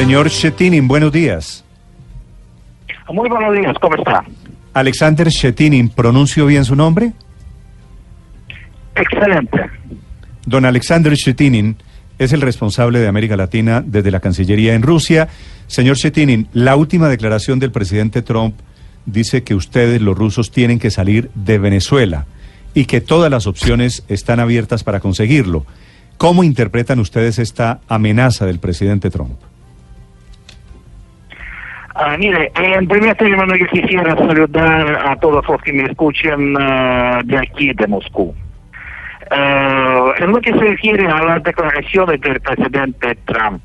Señor Shetinin, buenos días. Muy buenos días, ¿cómo está? Alexander Shetinin, ¿pronuncio bien su nombre? Excelente. Don Alexander Shetinin es el responsable de América Latina desde la Cancillería en Rusia. Señor Shetinin, la última declaración del presidente Trump dice que ustedes, los rusos, tienen que salir de Venezuela y que todas las opciones están abiertas para conseguirlo. ¿Cómo interpretan ustedes esta amenaza del presidente Trump? Ah, mire, en primer término yo quisiera saludar a todos los que me escuchan ah, de aquí, de Moscú. Ah, en lo que se refiere a las declaraciones del presidente Trump,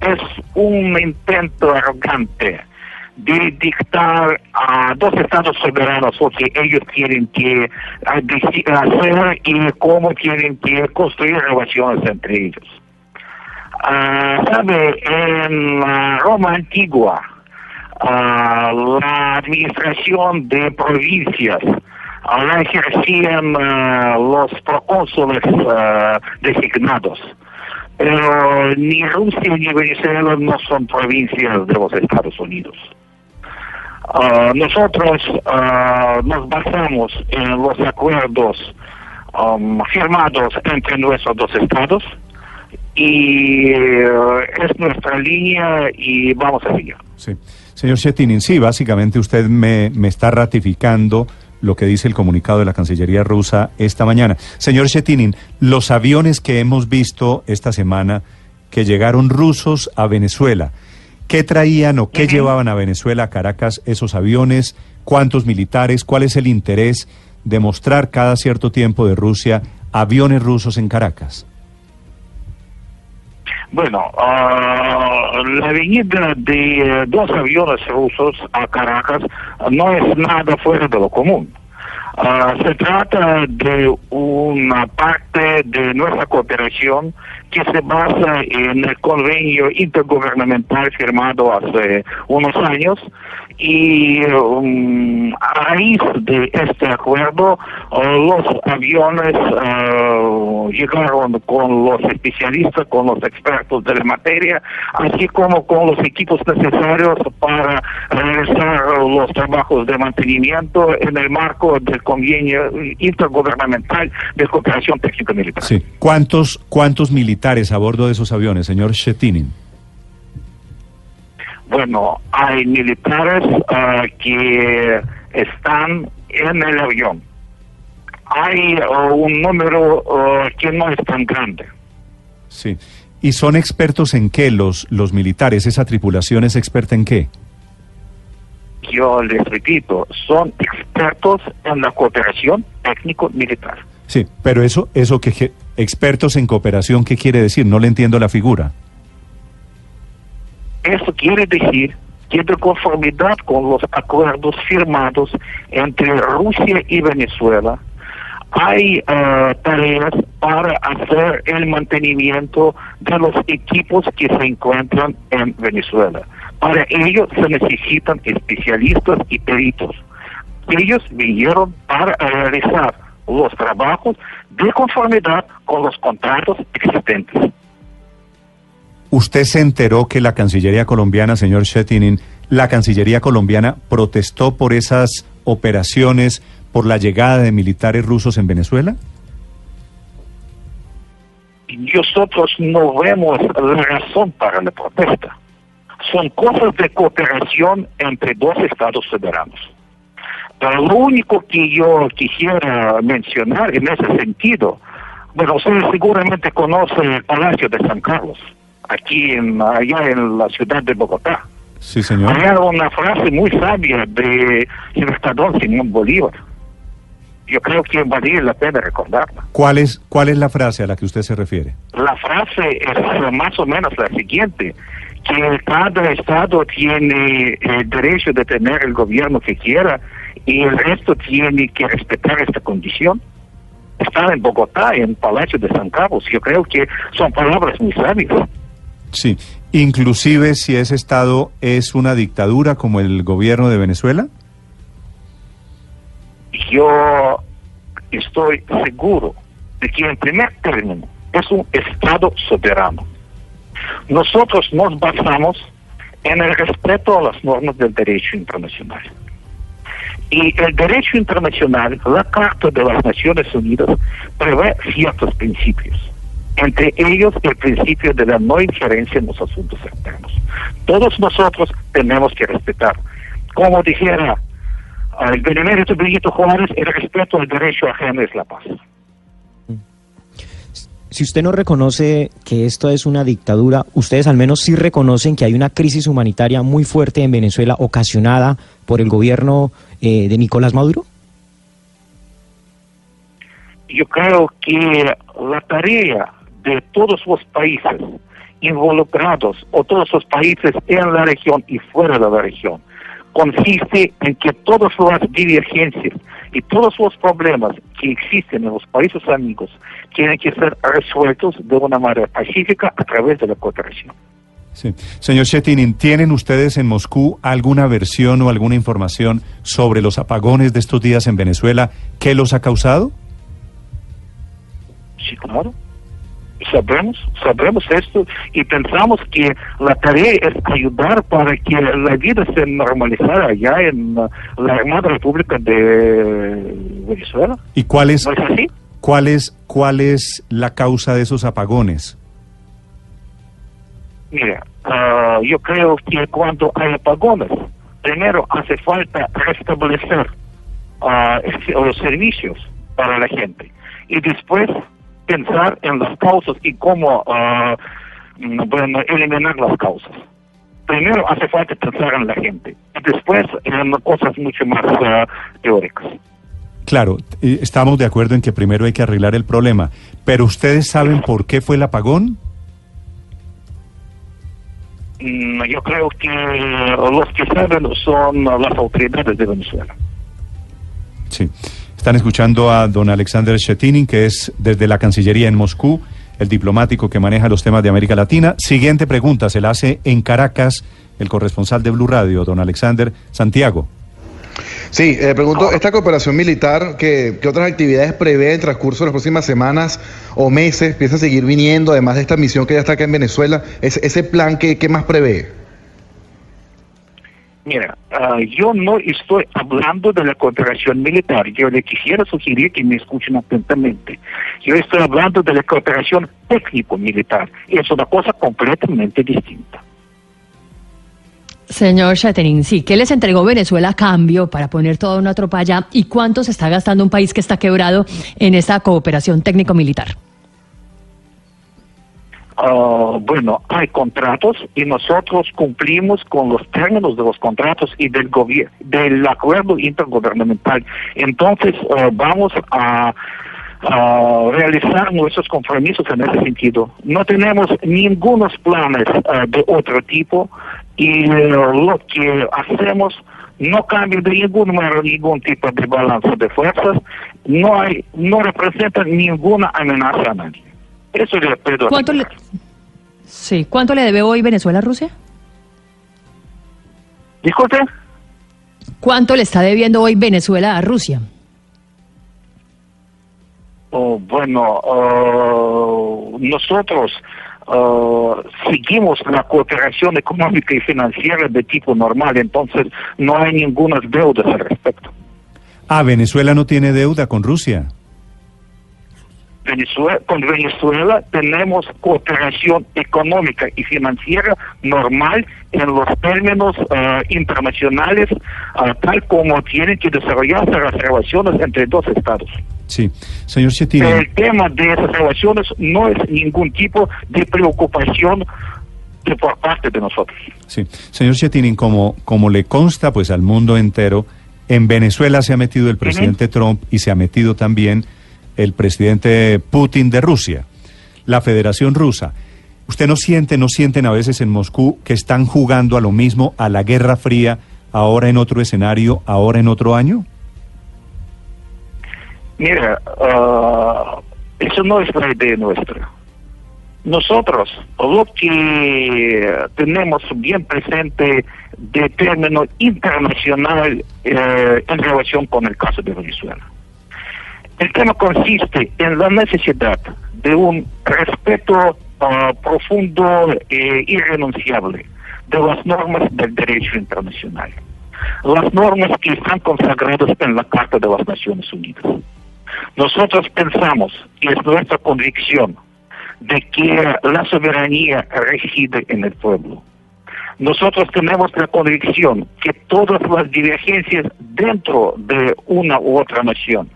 es un intento arrogante de dictar a dos estados soberanos lo que ellos tienen que hacer y cómo tienen que construir relaciones entre ellos. sabe, en la Roma antigua, la administración de provincias la ejercían los procónsules designados. Pero ni Rusia ni Venezuela no son provincias de los Estados Unidos. nosotros nos basamos en los acuerdos firmados entre nuestros dos estados y es nuestra línea y vamos a seguir. Señor Shetinin, sí, básicamente usted me, me está ratificando lo que dice el comunicado de la Cancillería rusa esta mañana. Señor Shetinin, los aviones que hemos visto esta semana que llegaron rusos a Venezuela, ¿qué traían o qué llevaban a Venezuela, a Caracas, esos aviones? ¿Cuántos militares? ¿Cuál es el interés de mostrar cada cierto tiempo de Rusia aviones rusos en Caracas? Bueno, la venida de eh, dos aviones rusos a Caracas no es nada fuera de lo común. Ah, se trata de una parte de nuestra cooperación que se basa en el convenio intergubernamental firmado hace unos años y um, a raíz de este acuerdo uh, los aviones uh, llegaron con los especialistas, con los expertos de la materia, así como con los equipos necesarios para realizar los trabajos de mantenimiento en el marco del convenio intergubernamental de cooperación técnica militar. Sí. ¿Cuántos, cuántos militares a bordo de esos aviones, señor Shetinin? Bueno, hay militares ah, que están en el avión. Hay ah, un número ah, que no es tan grande. Sí. ¿Y son expertos en qué los, los militares? ¿Esa tripulación es experta en qué? Yo les repito, son expertos en la cooperación técnico-militar. Sí, pero eso, eso que expertos en cooperación, ¿qué quiere decir? No le entiendo la figura. Eso quiere decir que de conformidad con los acuerdos firmados entre Rusia y Venezuela, hay eh, tareas para hacer el mantenimiento de los equipos que se encuentran en Venezuela. Para ello se necesitan especialistas y peritos. Ellos vinieron para realizar los trabajos de conformidad con los contratos existentes. ¿Usted se enteró que la Cancillería colombiana, señor Shetinin, la Cancillería colombiana protestó por esas operaciones, por la llegada de militares rusos en Venezuela? Nosotros no vemos la razón para la protesta. Son cosas de cooperación entre dos estados soberanos. Pero lo único que yo quisiera mencionar en ese sentido, bueno, usted seguramente conoce el Palacio de San Carlos aquí en, allá en la ciudad de Bogotá. Sí, señor. Hay una frase muy sabia de Libertador Simón Bolívar. Yo creo que vale la pena recordarla. ¿Cuál es, ¿Cuál es la frase a la que usted se refiere? La frase es más o menos la siguiente, que cada estado tiene el derecho de tener el gobierno que quiera y el resto tiene que respetar esta condición. Está en Bogotá, en Palacio de San Carlos. Yo creo que son palabras muy sabias. Sí, inclusive si ese Estado es una dictadura como el gobierno de Venezuela. Yo estoy seguro de que en primer término es un Estado soberano. Nosotros nos basamos en el respeto a las normas del derecho internacional. Y el derecho internacional, la Carta de las Naciones Unidas, prevé ciertos principios. Entre ellos, el principio de la no injerencia en los asuntos externos. Todos nosotros tenemos que respetar. Como dijera el benemérito Benito Juárez, el respeto al derecho ajeno es la paz. Si usted no reconoce que esto es una dictadura, ustedes al menos sí reconocen que hay una crisis humanitaria muy fuerte en Venezuela ocasionada por el gobierno eh, de Nicolás Maduro? Yo creo que la tarea de todos los países involucrados o todos los países en la región y fuera de la región consiste en que todas las divergencias y todos los problemas que existen en los países amigos tienen que ser resueltos de una manera pacífica a través de la cooperación. Sí. Señor Chetinin, ¿tienen ustedes en Moscú alguna versión o alguna información sobre los apagones de estos días en Venezuela? ¿Qué los ha causado? Sí, claro sabemos, sabemos esto y pensamos que la tarea es ayudar para que la vida se normalizara allá en la Armada República de Venezuela. ¿Y cuál es, ¿No es así? cuál es, cuál es la causa de esos apagones? Mira, ah, yo creo que cuando hay apagones, primero hace falta restablecer ah, los servicios para la gente y después pensar en las causas y cómo mm, bueno, eliminar las causas. Primero hace falta pensar en la gente, y después en cosas mucho más ah, teóricas. Claro, estamos de acuerdo en que primero hay que arreglar el problema, pero ¿ustedes saben por qué fue el apagón? Mm, Yo creo que los que saben son las autoridades de Venezuela. Sí. Están escuchando a don Alexander Shetinin, que es desde la Cancillería en Moscú, el diplomático que maneja los temas de América Latina. Siguiente pregunta, se la hace en Caracas el corresponsal de Blue Radio, don Alexander Santiago. Sí, eh, pregunto, ¿esta cooperación militar, ¿qué, qué otras actividades prevé en transcurso de las próximas semanas o meses? ¿Piensa seguir viniendo, además de esta misión que ya está acá en Venezuela? ¿Ese, ese plan qué, qué más prevé? Mira, ah, yo no estoy hablando de la cooperación militar. Yo le quisiera sugerir que me escuchen atentamente. Yo estoy hablando de la cooperación técnico-militar. Es una cosa completamente distinta. Señor Shaterin, sí, ¿qué les entregó Venezuela a cambio para poner toda una tropa allá? ¿Y cuánto se está gastando un país que está quebrado en esta cooperación técnico-militar? Ah, bueno, hay contratos y nosotros cumplimos con los términos de los contratos y del gobierno, del acuerdo intergubernamental. Entonces, ah, vamos a, realizar nuestros compromisos en ese sentido. No tenemos ningunos planes ah, de otro tipo y eh, lo que hacemos no cambia de ningún ningún tipo de balance de fuerzas, no hay, no representa ninguna amenaza a nadie. Eso le pido. ¿Cuánto le, sí, ¿Cuánto le debe hoy Venezuela a Rusia? Disculpe. ¿Cuánto le está debiendo hoy Venezuela a Rusia? Oh, bueno, uh, nosotros uh, seguimos la cooperación económica y financiera de tipo normal, entonces no hay ninguna deuda al respecto. Ah, Venezuela no tiene deuda con Rusia. Venezuela, con Venezuela tenemos cooperación económica y financiera normal en los términos uh, internacionales, uh, tal como tienen que desarrollarse las relaciones entre dos estados. Sí, señor Chetini. El tema de esas relaciones no es ningún tipo de preocupación de por parte de nosotros. Sí, señor Chetinin, como, como le consta pues al mundo entero, en Venezuela se ha metido el presidente Trump y se ha metido también el presidente Putin de Rusia, la Federación Rusa. ¿Usted no siente, no sienten a veces en Moscú que están jugando a lo mismo, a la Guerra Fría, ahora en otro escenario, ahora en otro año? Mira, uh, eso no es la idea nuestra. Nosotros, lo que tenemos bien presente de término internacional eh, en relación con el caso de Venezuela. El tema consiste en la necesidad de un respeto ah, profundo e irrenunciable de las normas del derecho internacional. Las normas que están consagradas en la Carta de las Naciones Unidas. Nosotros pensamos, y es nuestra convicción, de que la soberanía reside en el pueblo. Nosotros tenemos la convicción que todas las divergencias dentro de una u otra nación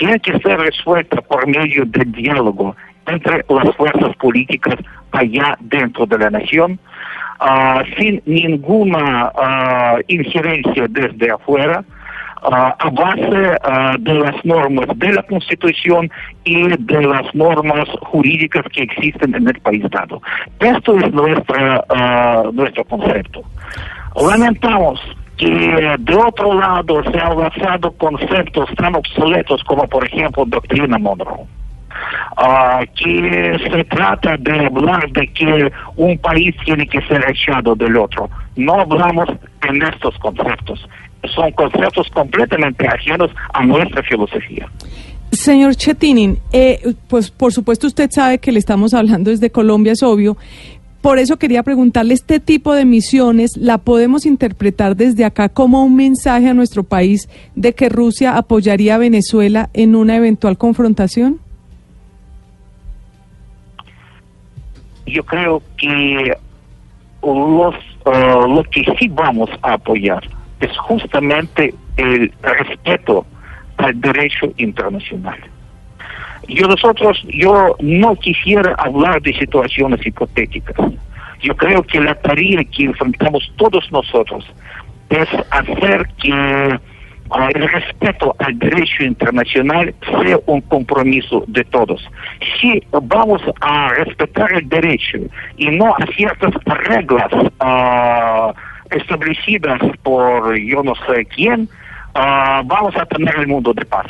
tienen que ser resueltas por medio del diálogo entre las fuerzas políticas allá dentro de la nación, uh, sin ninguna uh, injerencia desde afuera, uh, a base de las normas de la Constitución y de las normas jurídicas que existen en el país dado. Esto es nuestra, nuestro concepto. Lamentamos que de otro lado se han basado conceptos tan obsoletos como por ejemplo doctrina Monroe. Uh, que se trata de hablar de que un país tiene que ser echado del otro. No hablamos en estos conceptos. Son conceptos completamente ajenos a nuestra filosofía. Señor Chetinin, eh, pues por supuesto usted sabe que le estamos hablando desde Colombia, es obvio, por eso quería preguntarle, ¿este tipo de misiones la podemos interpretar desde acá como un mensaje a nuestro país de que Rusia apoyaría a Venezuela en una eventual confrontación? Yo creo que los, uh, lo que sí vamos a apoyar es justamente el respeto al derecho internacional. Yo nosotros, yo no quisiera hablar de situaciones hipotéticas. Yo creo que la tarea que enfrentamos todos nosotros es hacer que uh, el respeto al derecho internacional sea un compromiso de todos. Si vamos a respetar el derecho y no a ciertas reglas uh, establecidas por yo no sé quién, uh, vamos a tener el mundo de paz.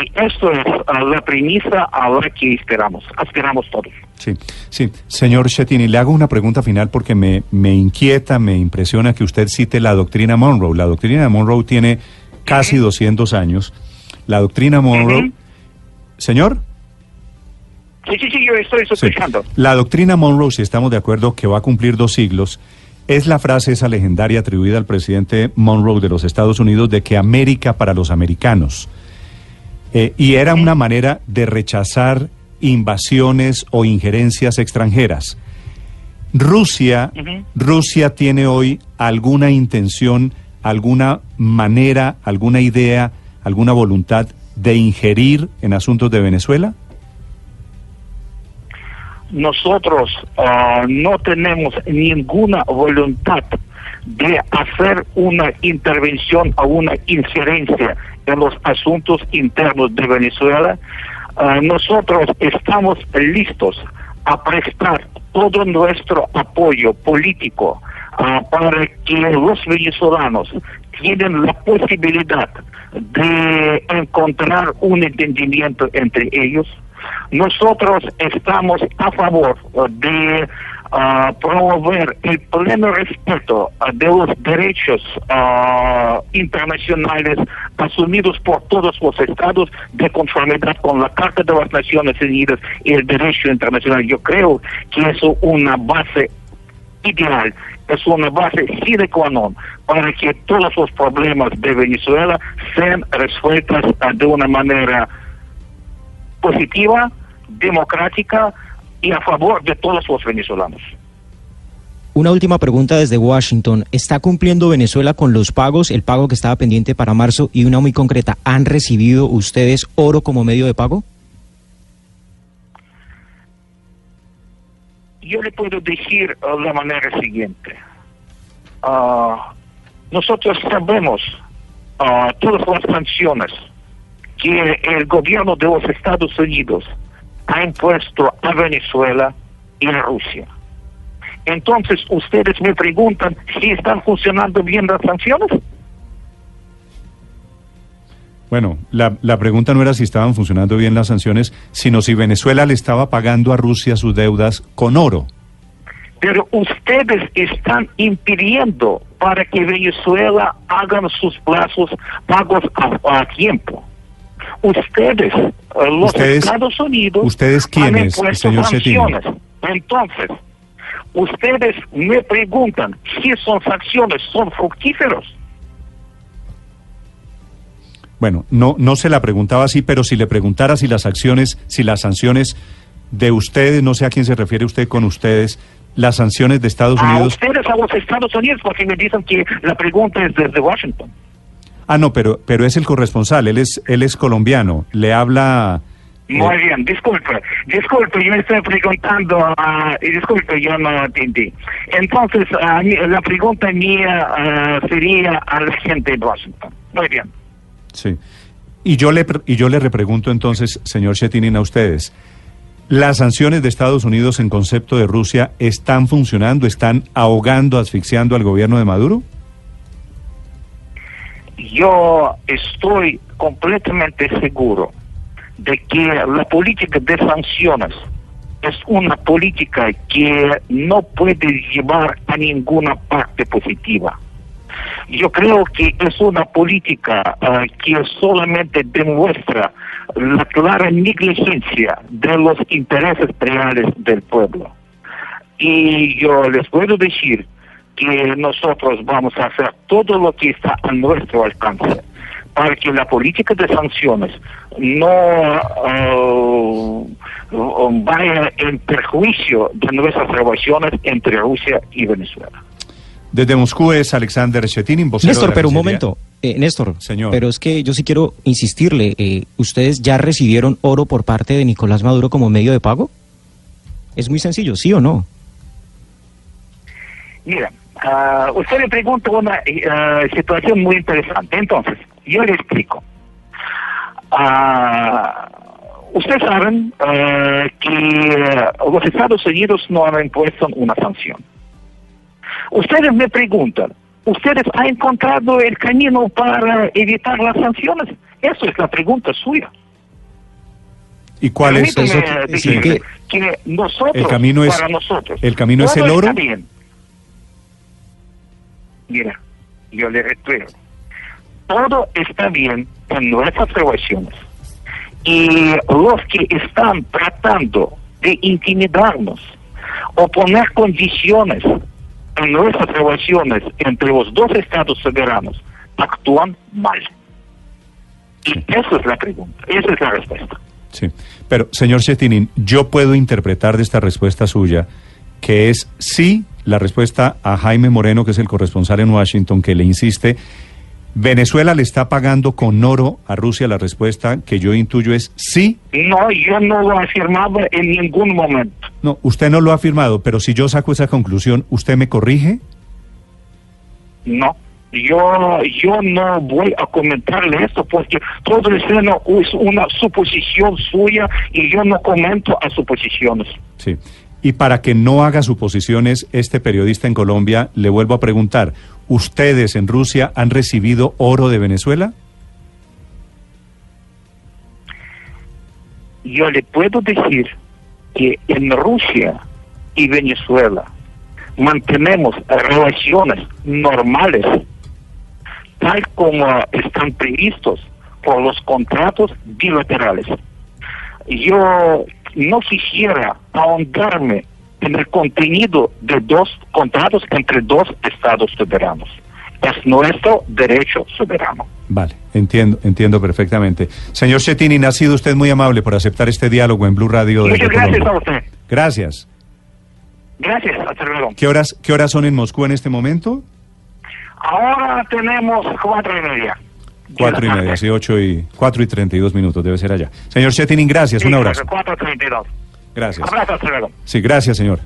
Y esto es uh, la premisa a la que esperamos, aspiramos todos. Sí, sí. Señor Chetini, le hago una pregunta final porque me, me inquieta, me impresiona que usted cite la doctrina Monroe. La doctrina Monroe tiene casi 200 años. La doctrina Monroe... Señor. Sí, sí, sí, yo estoy Sí. escuchando. La doctrina Monroe, si estamos de acuerdo que va a cumplir dos siglos, es la frase esa legendaria atribuida al presidente Monroe de los Estados Unidos de que América para los americanos. Eh, y era una manera de rechazar invasiones o injerencias extranjeras. Rusia. Rusia tiene hoy alguna intención, alguna manera, alguna idea, alguna voluntad de ingerir en asuntos de Venezuela? nosotros ah, no tenemos ninguna voluntad de hacer una intervención o una injerencia en los asuntos internos de Venezuela. Ah, nosotros estamos listos a prestar todo nuestro apoyo político ah, para que los venezolanos tienen la posibilidad de encontrar un entendimiento entre ellos. Nosotros estamos a favor de uh, promover el pleno respeto de los derechos internacionales asumidos por todos los estados de conformidad con la Carta de las Naciones Unidas y el derecho internacional. Yo creo que es una base ideal, es una base sine qua non para que todos los problemas de Venezuela sean resueltos de una manera positiva, democrática y a favor de todos los venezolanos. Una última pregunta desde Washington. ¿Está cumpliendo Venezuela con los pagos, el pago que estaba pendiente para marzo? Y una muy concreta, ¿han recibido ustedes oro como medio de pago? Yo le puedo decir uh, la manera siguiente. Ah, nosotros sabemos ah, todas las sanciones que el gobierno de los Estados Unidos ha impuesto a Venezuela y a Rusia. Entonces, ustedes me preguntan si están funcionando bien las sanciones. Bueno, la, la pregunta no era si estaban funcionando bien las sanciones, sino si Venezuela le estaba pagando a Rusia sus deudas con oro. Pero ustedes están impidiendo para que Venezuela hagan sus plazos pagos a, a tiempo. Ustedes, los Ustedes- Estados Unidos, ¿ustedes han quiénes, impuesto señor sanciones. Entonces, ustedes me preguntan si son sanciones son fructíferos. Bueno, no, no se la preguntaba así, pero si le preguntara si las acciones, si las sanciones de ustedes, no sé a quién se refiere usted con ustedes, las sanciones de Estados A Unidos. ustedes, a los Estados Unidos, porque me dicen que la pregunta es desde Washington. Ah, no, pero, pero es el corresponsal, él es, él es colombiano, le habla. Muy eh, bien, disculpe, disculpe, yo me estoy preguntando, y disculpe, yo no entendí. Entonces, ah, mi- la pregunta mía ah, sería a la gente de Washington. Muy bien. Sí. Y yo le y yo le repregunto entonces, señor Chetinin, a ustedes. ¿Las sanciones de Estados Unidos en concepto de Rusia están funcionando, están ahogando, asfixiando al gobierno de Maduro? Yo estoy completamente seguro de que la política de sanciones es una política que no puede llevar a ninguna parte positiva. Yo creo que es una política ah, que solamente demuestra la clara negligencia de los intereses reales del pueblo. Y yo les puedo decir que nosotros vamos a hacer todo lo que está a nuestro alcance para que la política de sanciones no ah, vaya en perjuicio de nuestras relaciones entre Rusia y Venezuela. Desde Moscú es Alexander vocero de Néstor, la pero un momento. Eh, Néstor, Señor. pero es que yo sí quiero insistirle. eh, ¿Ustedes ya recibieron oro por parte de Nicolás Maduro como medio de pago? Es muy sencillo, ¿sí o no? Mira, ah, usted me pregunta una eh, situación muy interesante. Entonces, yo le explico. Ah, ustedes saben ah, que los Estados Unidos no han impuesto una sanción. Ustedes me preguntan, ¿ustedes han encontrado el camino para evitar las sanciones? Eso es la pregunta suya. ¿Y cuál es? Eso? Sí, que, nosotros, El camino es- para nosotros, el camino es el oro. está bien. Mira, yo le recuerdo, todo está bien en nuestras relaciones. Y los que están tratando de intimidarnos o poner condiciones en nuestras relaciones entre los dos estados soberanos actúan mal. Y esa es la pregunta, esa es la respuesta. Sí. Pero, señor Chetinin, yo puedo interpretar de esta respuesta suya que es sí la respuesta a Jaime Moreno, que es el corresponsal en Washington, que le insiste, Venezuela le está pagando con oro a Rusia. La respuesta que yo intuyo es sí. No, yo no lo he afirmado en ningún momento. No, usted no lo ha afirmado, pero si yo saco esa conclusión, ¿usted me corrige? No. Yo, yo no voy a comentarle esto porque todo eso es una suposición suya y yo no comento a suposiciones. Sí. Y para que no haga suposiciones, este periodista en Colombia, le vuelvo a preguntar, ¿ustedes en Rusia han recibido oro de Venezuela? Yo le puedo decir que en Rusia y Venezuela mantenemos relaciones normales, tal como están previstos por los contratos bilaterales. Yo no quisiera ahondarme en el contenido de dos contratos entre dos estados soberanos. Es nuestro derecho soberano. Vale, entiendo, entiendo perfectamente. Señor Chetinin, ha sido usted muy amable por aceptar este diálogo en Blue Radio. Muchas gracias Colombia. a usted. Gracias. Gracias, hasta luego. ¿Qué horas, ¿Qué horas son en Moscú en este momento? Ahora tenemos cuatro y media. Cuatro y media, sí, ocho y cuatro y treinta y dos minutos debe ser allá. Señor Chetinin, gracias, un abrazo. Cuatro treinta y dos. Gracias. Abrazo, hasta luego. Sí, gracias, señor.